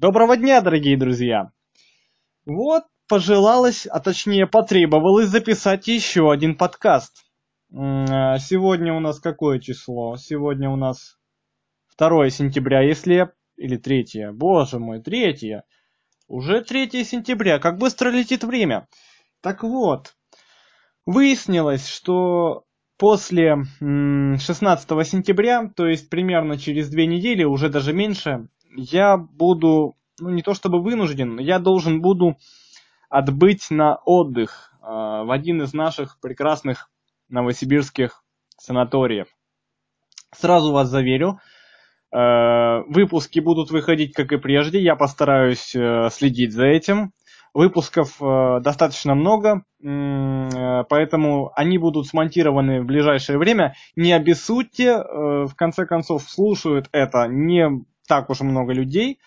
Доброго дня, дорогие друзья! Вот пожелалось, а точнее потребовалось записать еще один подкаст. А, сегодня у нас какое число? Сегодня у нас 2 сентября, если... Или 3. Боже мой, 3. Уже 3 сентября. Как быстро летит время. Так вот, выяснилось, что после 16 сентября, то есть примерно через две недели, уже даже меньше, я буду, ну не то чтобы вынужден, но я должен буду отбыть на отдых э, в один из наших прекрасных новосибирских санаториев. Сразу вас заверю, э, выпуски будут выходить как и прежде, я постараюсь э, следить за этим. Выпусков э, достаточно много, э, поэтому они будут смонтированы в ближайшее время. Не обессудьте, э, в конце концов слушают это не так уж много людей.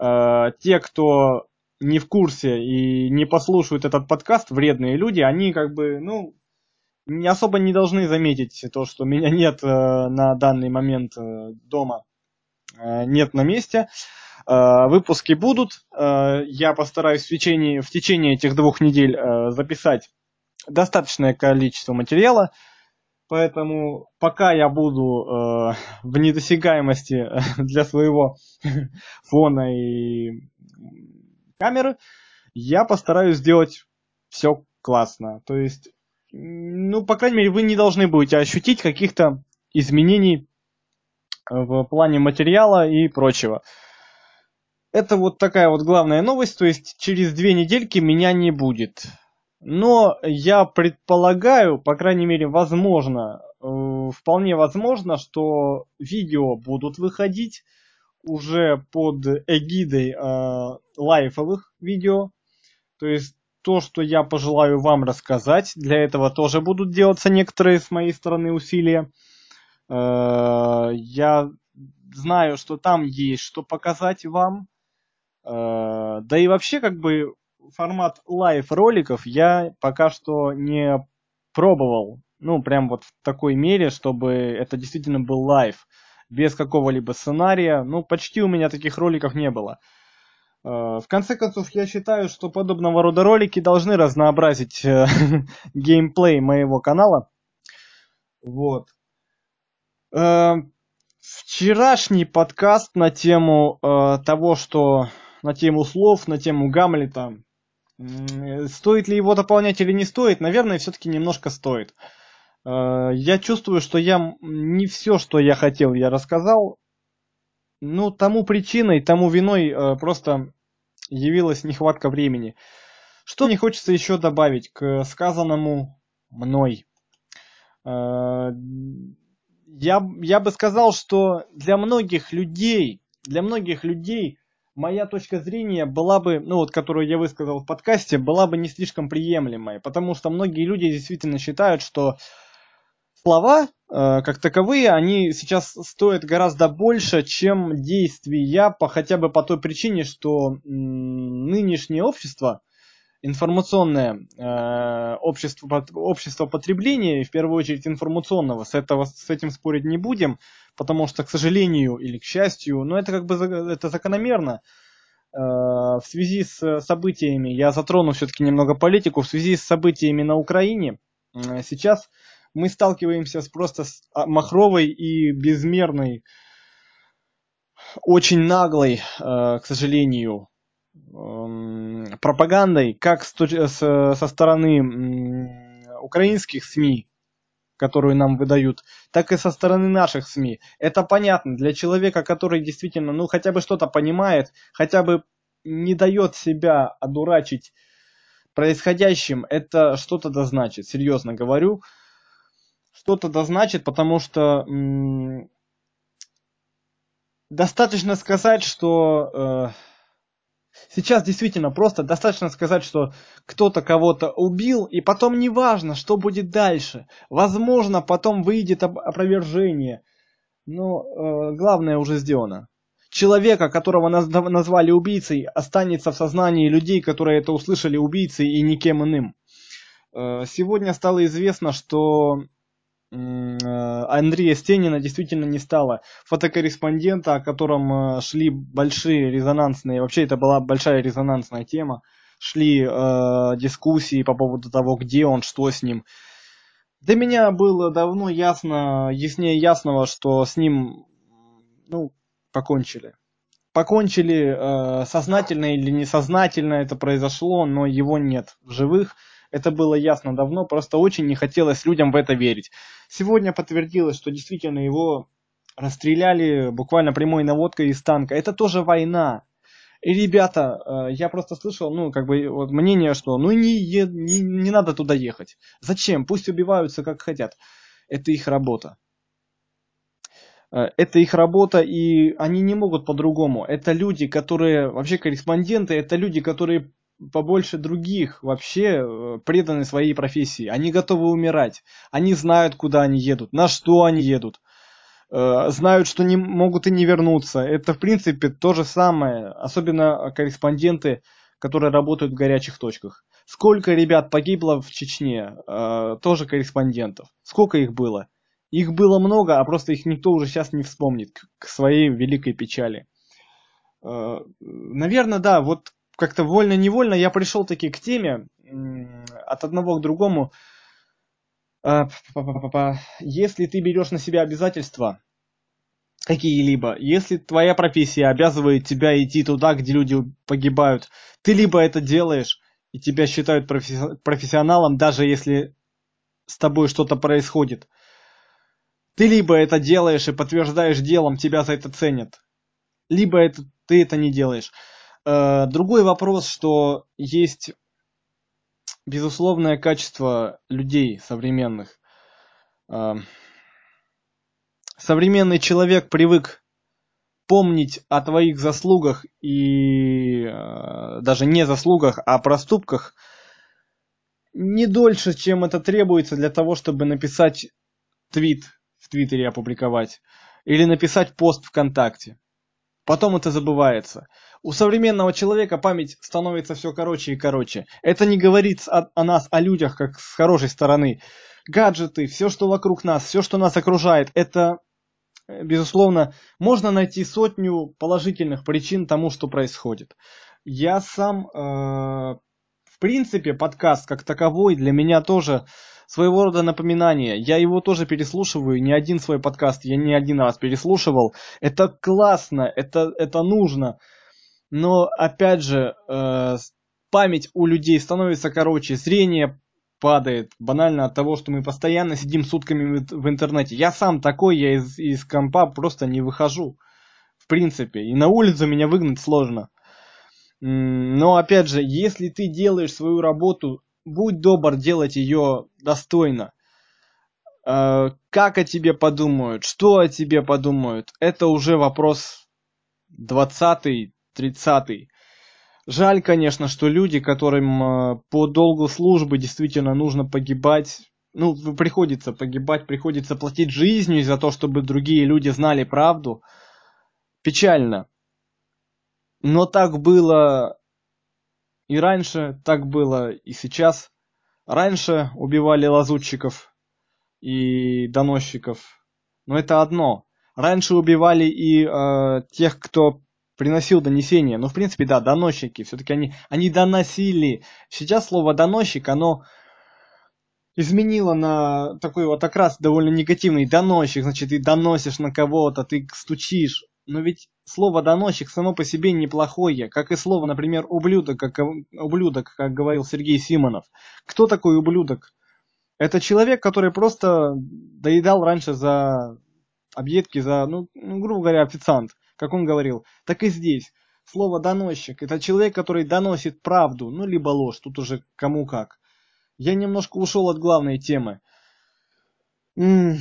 Э, те, кто не в курсе и не послушают этот подкаст, вредные люди, они как бы, ну, не особо не должны заметить то, что меня нет э, на данный момент э, дома, нет на месте. Выпуски будут. Я постараюсь в течение, в течение этих двух недель записать достаточное количество материала. Поэтому пока я буду э, в недосягаемости для своего фона и камеры, я постараюсь сделать все классно. То есть, ну, по крайней мере, вы не должны будете ощутить каких-то изменений в плане материала и прочего. Это вот такая вот главная новость, то есть через две недельки меня не будет. Но я предполагаю, по крайней мере, возможно, э, вполне возможно, что видео будут выходить уже под эгидой э, лайвовых видео. То есть то, что я пожелаю вам рассказать, для этого тоже будут делаться некоторые с моей стороны усилия. Э, я знаю, что там есть что показать вам. Э, да и вообще, как бы, формат live-роликов я пока что не пробовал. Ну, прям вот в такой мере, чтобы это действительно был live. Без какого-либо сценария. Ну, почти у меня таких роликов не было. Э, в конце концов, я считаю, что подобного рода ролики должны разнообразить э, геймплей моего канала. Вот. Э, вчерашний подкаст на тему того, что на тему слов, на тему Гамлета, Стоит ли его дополнять или не стоит? Наверное, все-таки немножко стоит. Э, я чувствую, что я не все, что я хотел, я рассказал. Ну, тому причиной, тому виной э, просто явилась нехватка времени. Что мне хочется еще добавить к сказанному мной? Э, я, я бы сказал, что для многих людей, для многих людей моя точка зрения была бы, ну вот, которую я высказал в подкасте, была бы не слишком приемлемой, потому что многие люди действительно считают, что слова, э, как таковые, они сейчас стоят гораздо больше, чем действия, по, хотя бы по той причине, что м, нынешнее общество, информационное э, общество, общество потребления, в первую очередь информационного, с, этого, с этим спорить не будем, потому что, к сожалению или к счастью, ну это как бы это закономерно, э, в связи с событиями, я затрону все-таки немного политику, в связи с событиями на Украине, э, сейчас мы сталкиваемся с просто с а, махровой и безмерной, очень наглой, э, к сожалению, Эм, пропагандой как со стороны украинских СМИ, которую нам выдают, так и со стороны наших СМИ. Это понятно для человека, который действительно, ну, хотя бы что-то понимает, хотя бы не дает себя одурачить происходящим, это что-то да значит, серьезно говорю. Что-то да значит, потому что достаточно сказать, что... Э- Сейчас действительно просто достаточно сказать, что кто-то кого-то убил, и потом неважно, что будет дальше. Возможно, потом выйдет опровержение. Но э, главное уже сделано. Человека, которого наз назвали убийцей, останется в сознании людей, которые это услышали убийцей и никем иным. Э, сегодня стало известно, что Андрея Стенина действительно не стало. Фотокорреспондента, о котором шли большие резонансные, вообще это была большая резонансная тема, шли э, дискуссии по поводу того, где он, что с ним. Для меня было давно ясно, яснее ясного, что с ним, ну, покончили. Покончили э, сознательно или несознательно это произошло, но его нет в живых. Это было ясно давно, просто очень не хотелось людям в это верить. Сегодня подтвердилось, что действительно его расстреляли буквально прямой наводкой из танка. Это тоже война. И, ребята, э, я просто слышал, ну, как бы, вот мнение, что, ну, не, не, не надо туда ехать. Зачем? Пусть убиваются, как хотят. Это их работа. Э, это их работа, и они не могут по-другому. Это люди, которые, вообще корреспонденты, это люди, которые побольше других вообще э, преданы своей профессии. Они готовы умирать. Они знают, куда они едут, на что они едут. Э, знают, что не могут и не вернуться. Это, в принципе, то же самое. Особенно корреспонденты, которые работают в горячих точках. Сколько ребят погибло в Чечне, э, тоже корреспондентов. Сколько их было? Их было много, а просто их никто уже сейчас не вспомнит к своей великой печали. Наверное, да, вот как-то вольно-невольно я пришел таки к теме от одного к другому. А, если ты берешь на себя обязательства какие-либо, если твоя профессия обязывает тебя идти туда, где люди погибают, ты либо это делаешь, и тебя считают профессионалом, даже если с тобой что-то происходит. Ты либо это делаешь и подтверждаешь делом, тебя за это ценят, либо это, ты это не делаешь. Э, другой вопрос, что есть безусловное качество людей современных. Э, современный человек привык помнить о твоих заслугах и э, даже не заслугах, а проступках не дольше, чем это требуется для того, чтобы написать твит в Твиттере опубликовать или написать пост ВКонтакте. Потом это забывается. У современного человека память становится все короче и короче. Это не говорит о, о нас, о людях, как с хорошей стороны. Гаджеты, все, что вокруг нас, все, что нас окружает, это, э, безусловно, можно найти сотню положительных причин тому, что происходит. Я сам, э, в принципе, подкаст как таковой для меня тоже своего рода напоминание. Я его тоже переслушиваю, не один свой подкаст я не один раз переслушивал. Это классно, это, это нужно. Но, опять же, э, память у людей становится короче, зрение падает банально от того, что мы постоянно сидим сутками в интернете. Я сам такой, я из, из компа просто не выхожу. В принципе. И на улицу меня выгнать сложно. Но опять же, если ты делаешь свою работу будь добр делать ее достойно. Э, как о тебе подумают, что о тебе подумают, это уже вопрос двадцатый, тридцатый. Жаль, конечно, что люди, которым э, по долгу службы действительно нужно погибать, ну, приходится погибать, приходится платить жизнью за то, чтобы другие люди знали правду. Печально. Но так было и раньше так было, и сейчас. Раньше убивали лазутчиков и доносчиков. Но это одно. Раньше убивали и э, тех, кто приносил донесения. Ну, в принципе, да, доносчики. Все-таки они, они доносили. Сейчас слово доносчик, оно изменило на такой вот окрас довольно негативный. Доносчик, значит, ты доносишь на кого-то, ты стучишь. Но ведь слово «доносчик» само по себе неплохое, как и слово, например, «ублюдок», как, ублюдок, как говорил Сергей Симонов. Кто такой ублюдок? Это человек, который просто доедал раньше за объедки, за, ну, ну, грубо говоря, официант, как он говорил. Так и здесь. Слово «доносчик» – это человек, который доносит правду, ну, либо ложь, тут уже кому как. Я немножко ушел от главной темы. Э,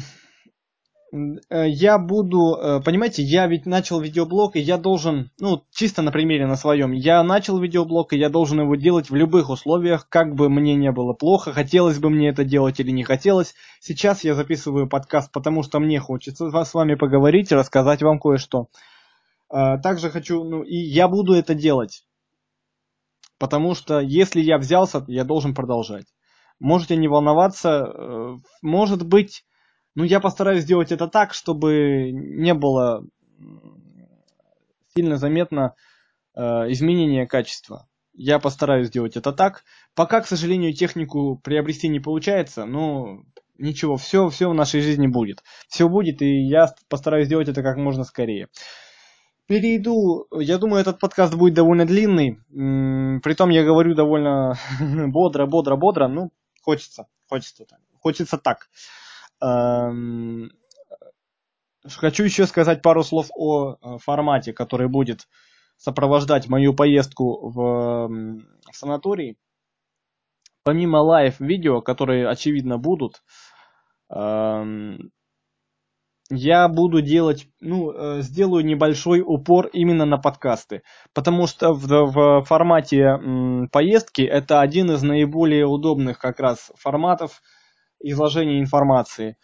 я буду, э, понимаете, я ведь начал видеоблог, и я должен, ну, чисто на примере на своем, я начал видеоблог, и я должен его делать в любых условиях, как бы мне не было плохо, хотелось бы мне это делать или не хотелось. Сейчас я записываю подкаст, потому что мне хочется с вами поговорить, рассказать вам кое-что. Э, также хочу, ну, и я буду это делать, потому что если я взялся, я должен продолжать. Можете не волноваться, может быть Ну, я постараюсь сделать это так, чтобы не было сильно заметно э, изменение качества. Я постараюсь сделать это так. Пока, к сожалению, технику приобрести не получается, но ничего, все, все в нашей жизни будет. Все будет, и я постараюсь сделать это как можно скорее. Перейду, я думаю, этот подкаст будет довольно длинный. Притом я говорю довольно бодро, бодро, бодро. Ну, хочется, хочется так. Хочется так. Эм, хочу еще сказать пару слов о э, формате, который будет сопровождать мою поездку в, в санаторий. Помимо лайв-видео, которые, очевидно, будут, эм, я буду делать, ну, э, сделаю небольшой упор именно на подкасты, потому что в, в формате м, поездки это один из наиболее удобных как раз форматов изложения информации.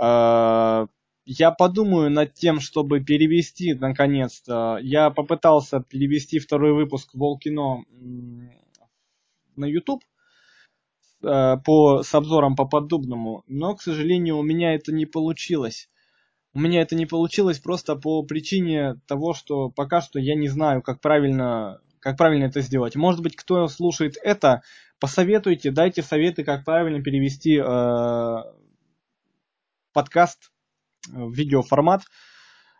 Э, я подумаю над тем, чтобы перевести, наконец-то. Я попытался перевести второй выпуск Волкино на YouTube э, по, с обзором по поддубному, но, к сожалению, у меня это не получилось. У меня это не получилось просто по причине того, что пока что я не знаю, как правильно, как правильно это сделать. Может быть, кто слушает это, посоветуйте, дайте советы, как правильно перевести э, подкаст в видеоформат.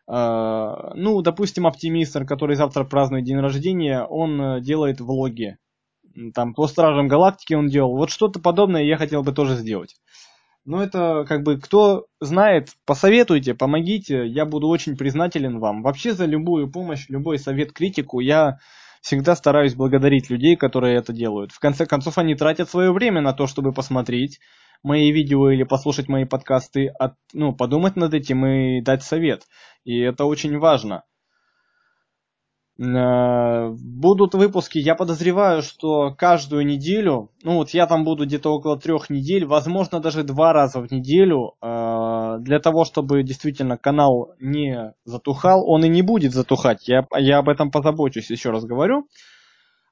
А, ну, допустим, оптимистр, который завтра празднует день рождения, он э, делает влоги. Там по Стражам Галактики он делал. Вот что-то подобное я хотел бы тоже сделать. Но это как бы кто знает, посоветуйте, помогите, я буду очень признателен вам. Вообще за любую помощь, любой совет, критику я всегда стараюсь благодарить людей, которые это делают. В конце концов, они тратят свое время на то, чтобы посмотреть мои видео или послушать мои подкасты, от, ну, подумать над этим и дать совет. И это очень важно. Э, будут выпуски, я подозреваю, что каждую неделю, ну вот я там буду где-то около трех недель, возможно даже два раза в неделю, э, для того, чтобы действительно канал не затухал, он и не будет затухать, я, я об этом позабочусь, еще раз говорю,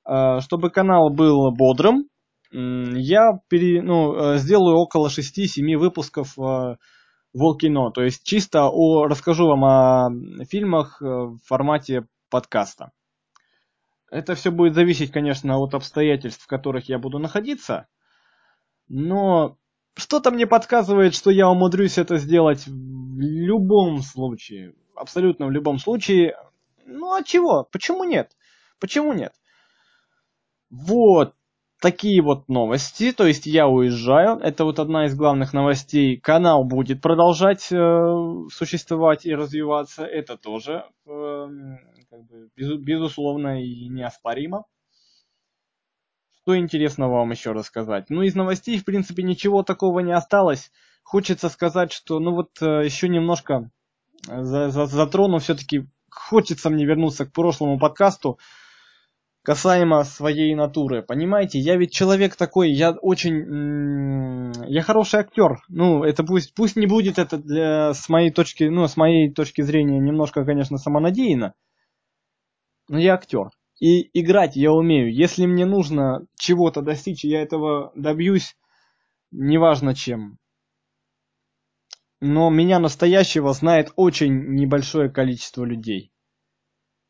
э, чтобы канал был бодрым, я пере, ну, сделаю около 6-7 выпусков Волкино. То есть чисто о, расскажу вам о фильмах в формате подкаста. Это все будет зависеть, конечно, от обстоятельств, в которых я буду находиться. Но что-то мне подсказывает, что я умудрюсь это сделать в любом случае. Абсолютно в любом случае. Ну а чего? Почему нет? Почему нет? Вот такие вот новости, то есть я уезжаю, это вот одна из главных новостей, канал будет продолжать э, существовать и развиваться, это тоже э, как бы, без, безусловно и неоспоримо. Что интересного вам еще рассказать? Ну, из новостей, в принципе, ничего такого не осталось. Хочется сказать, что, ну вот, э, еще немножко э, за, за, затрону все-таки, хочется мне вернуться к прошлому подкасту, касаемо своей натуры. Понимаете, я ведь человек такой, я очень... Я хороший актер. Ну, это пусть, пусть не будет это для, с моей точки, ну, с моей точки зрения немножко, конечно, самонадеянно. Но я актер. И играть я умею. Если мне нужно чего-то достичь, я этого добьюсь, неважно чем. Но меня настоящего знает очень небольшое количество людей.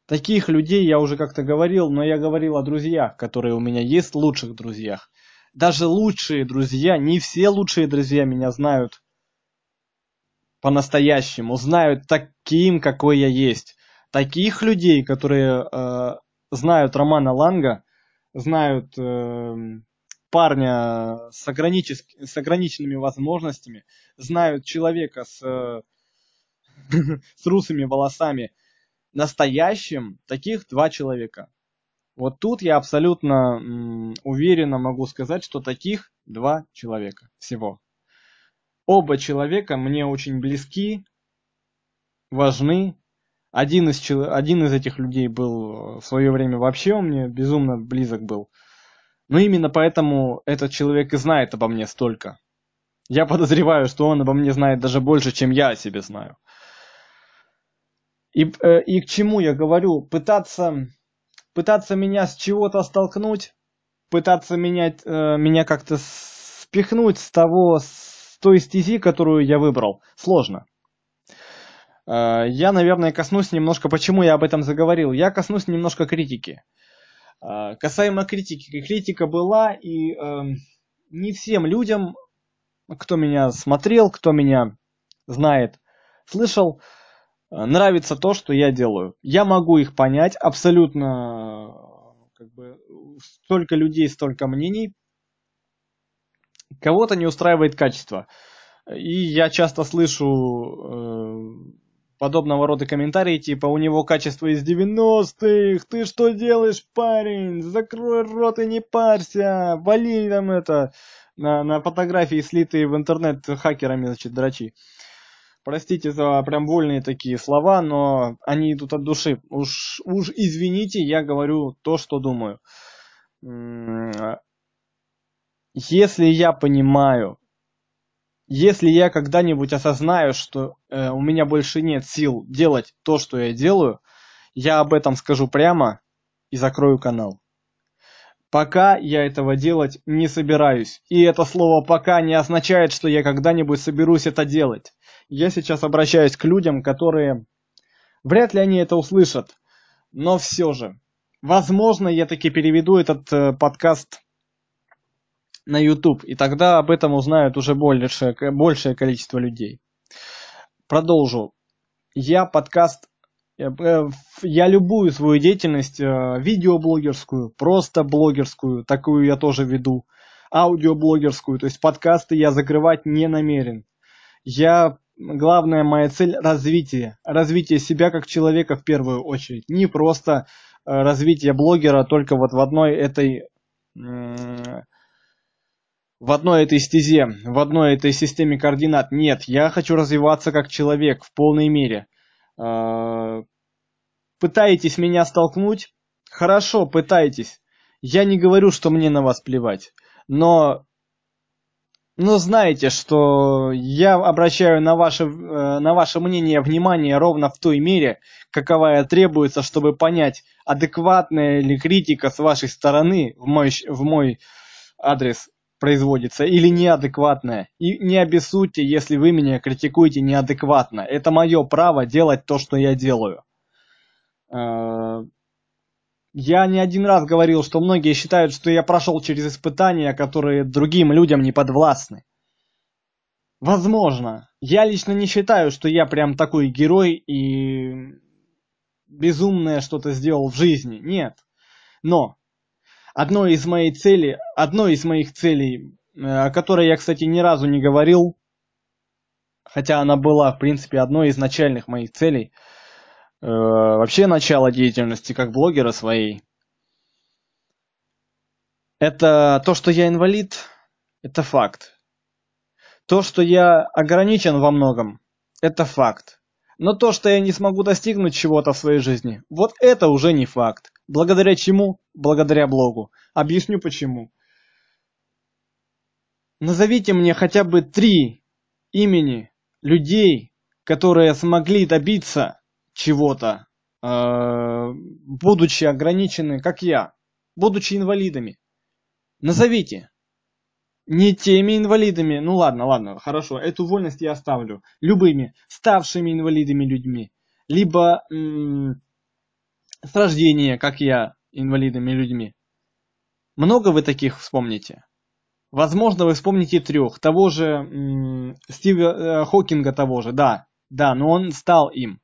Таких людей я уже как-то говорил, но я говорил о друзьях, которые у меня есть, лучших друзьях. Даже лучшие друзья, не все лучшие друзья меня знают по-настоящему, знают таким, какой я есть. Таких людей, которые э, знают Романа Ланга, знают э, парня с, ограничес... с ограниченными возможностями, знают человека с, э, с русыми волосами, настоящим таких два человека. Вот тут я абсолютно м, уверенно могу сказать, что таких два человека всего. Оба человека мне очень близки, важны. Один из, один из этих людей был в свое время вообще он мне безумно близок был. Но именно поэтому этот человек и знает обо мне столько. Я подозреваю, что он обо мне знает даже больше, чем я о себе знаю. И, э, и к чему я говорю? Пытаться, пытаться меня с чего-то столкнуть, пытаться менять, э, меня как-то спихнуть с того, с той стези, которую я выбрал, сложно. Э, я, наверное, коснусь немножко, почему я об этом заговорил. Я коснусь немножко критики. Э, касаемо критики. Критика была, и э, не всем людям, кто меня смотрел, кто меня знает, слышал, нравится то, что я делаю. Я могу их понять, абсолютно как бы столько людей, столько мнений. Кого-то не устраивает качество. И я часто слышу подобного рода комментарии, типа «У него качество из 90-х! Ты что делаешь, парень? Закрой рот и не парься! Вали там это!» На, на фотографии, слитые в интернет хакерами, значит, драчи. Простите за прям вольные такие слова, но они идут от души. Уж, уж извините, я говорю то, что думаю. Если я понимаю, если я когда-нибудь осознаю, что э, у меня больше нет сил делать то, что я делаю, я об этом скажу прямо и закрою канал. Пока я этого делать не собираюсь. И это слово «пока» не означает, что я когда-нибудь соберусь это делать. Я сейчас обращаюсь к людям, которые... Вряд ли они это услышат. Но все же. Возможно, я таки переведу этот э, подкаст на YouTube, и тогда об этом узнают уже большее, большее количество людей. Продолжу. Я подкаст, э, э, я любую свою деятельность, э, видеоблогерскую, просто блогерскую, такую я тоже веду, аудиоблогерскую, то есть подкасты я закрывать не намерен. Я главная моя цель развитие. Развитие себя как человека в первую очередь. Не просто развитие блогера только вот в одной этой в одной этой стезе, в одной этой системе координат. Нет, я хочу развиваться как человек в полной мере. А, пытаетесь меня столкнуть? Хорошо, пытайтесь. Я не говорю, что мне на вас плевать. Но, но знаете, что я обращаю на ваше, э, на ваше мнение внимание ровно в той мере, каковая требуется, чтобы понять, адекватная ли критика с вашей стороны в мой, в мой адрес производится или неадекватное. И не обессудьте, если вы меня критикуете неадекватно. Это мое право делать то, что я делаю. Э, я не один раз говорил, что многие считают, что я прошел через испытания, которые другим людям не подвластны. Возможно. Я лично не считаю, что я прям такой герой и безумное что-то сделал в жизни. Нет. Но одной из моих целей, одной из моих целей, э, о которой я, кстати, ни разу не говорил, хотя она была, в принципе, одной из начальных моих целей, э, вообще начало деятельности как блогера своей, это то, что я инвалид, это факт. То, что я ограничен во многом, это факт. Но то, что я не смогу достигнуть чего-то в своей жизни, вот это уже не факт. Благодаря чему? Благодаря блогу. Объясню почему. Назовите мне хотя бы три имени людей, которые смогли добиться чего-то, э, будучи ограничены, как я, будучи инвалидами. Назовите. Не теми инвалидами, ну ладно, ладно, хорошо, эту вольность я оставлю. Любыми, ставшими инвалидами людьми. Либо м- с рождения, как я, инвалидами людьми. Много вы таких вспомните? Возможно, вы вспомните трех. Того же Стива э, Хокинга того же, да. Да, но он стал им.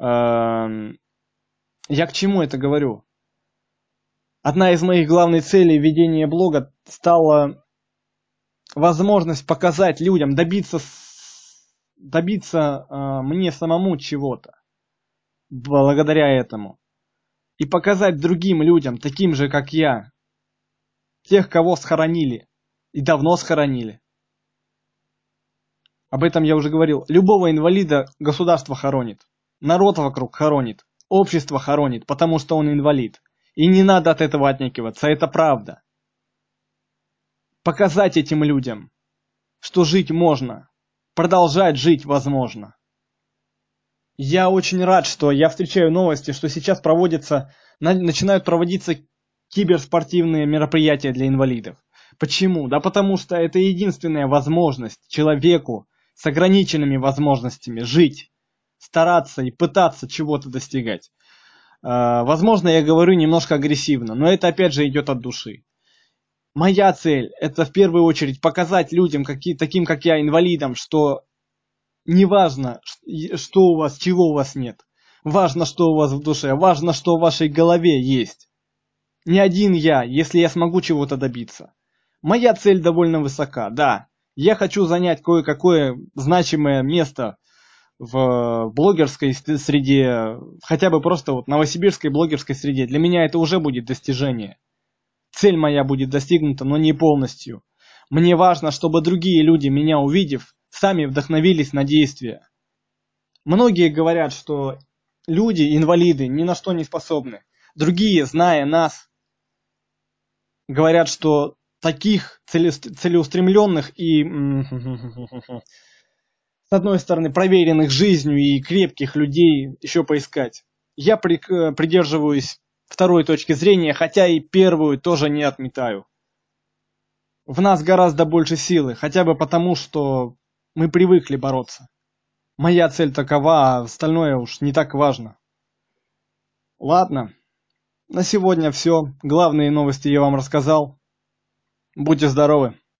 Э- я к чему это говорю? Одна из моих главных целей ведения блога стала возможность показать людям, добиться, добиться э, мне самому чего-то благодаря этому. И показать другим людям, таким же, как я, тех, кого схоронили, и давно схоронили. Об этом я уже говорил. Любого инвалида государство хоронит. Народ вокруг хоронит. Общество хоронит, потому что он инвалид. И не надо от этого отнекиваться, это правда. Показать этим людям, что жить можно. Продолжать жить возможно. Я очень рад, что я встречаю новости, что сейчас проводятся, начинают проводиться киберспортивные мероприятия для инвалидов. Почему? Да потому что это единственная возможность человеку с ограниченными возможностями жить, стараться и пытаться чего-то достигать. А, возможно, я говорю немножко агрессивно, но это опять же идет от души. Моя цель – это в первую очередь показать людям, какие, таким как я, инвалидам, что неважно, что у вас, чего у вас нет. Важно, что у вас в душе, важно, что в вашей голове есть. Не один я, если я смогу чего-то добиться. Моя цель довольно высока, да. Я хочу занять кое-какое значимое место в блогерской среде, хотя бы просто вот новосибирской блогерской среде. Для меня это уже будет достижение. Цель моя будет достигнута, но не полностью. Мне важно, чтобы другие люди, меня увидев, сами вдохновились на действия. Многие говорят, что люди, инвалиды, ни на что не способны. Другие, зная нас, говорят, что таких целеустремленных и, с одной стороны, проверенных жизнью и крепких людей еще поискать. Я придерживаюсь второй точки зрения, хотя и первую тоже не отметаю. В нас гораздо больше силы, хотя бы потому, что мы привыкли бороться. Моя цель такова, а остальное уж не так важно. Ладно, на сегодня все. Главные новости я вам рассказал. Будьте здоровы!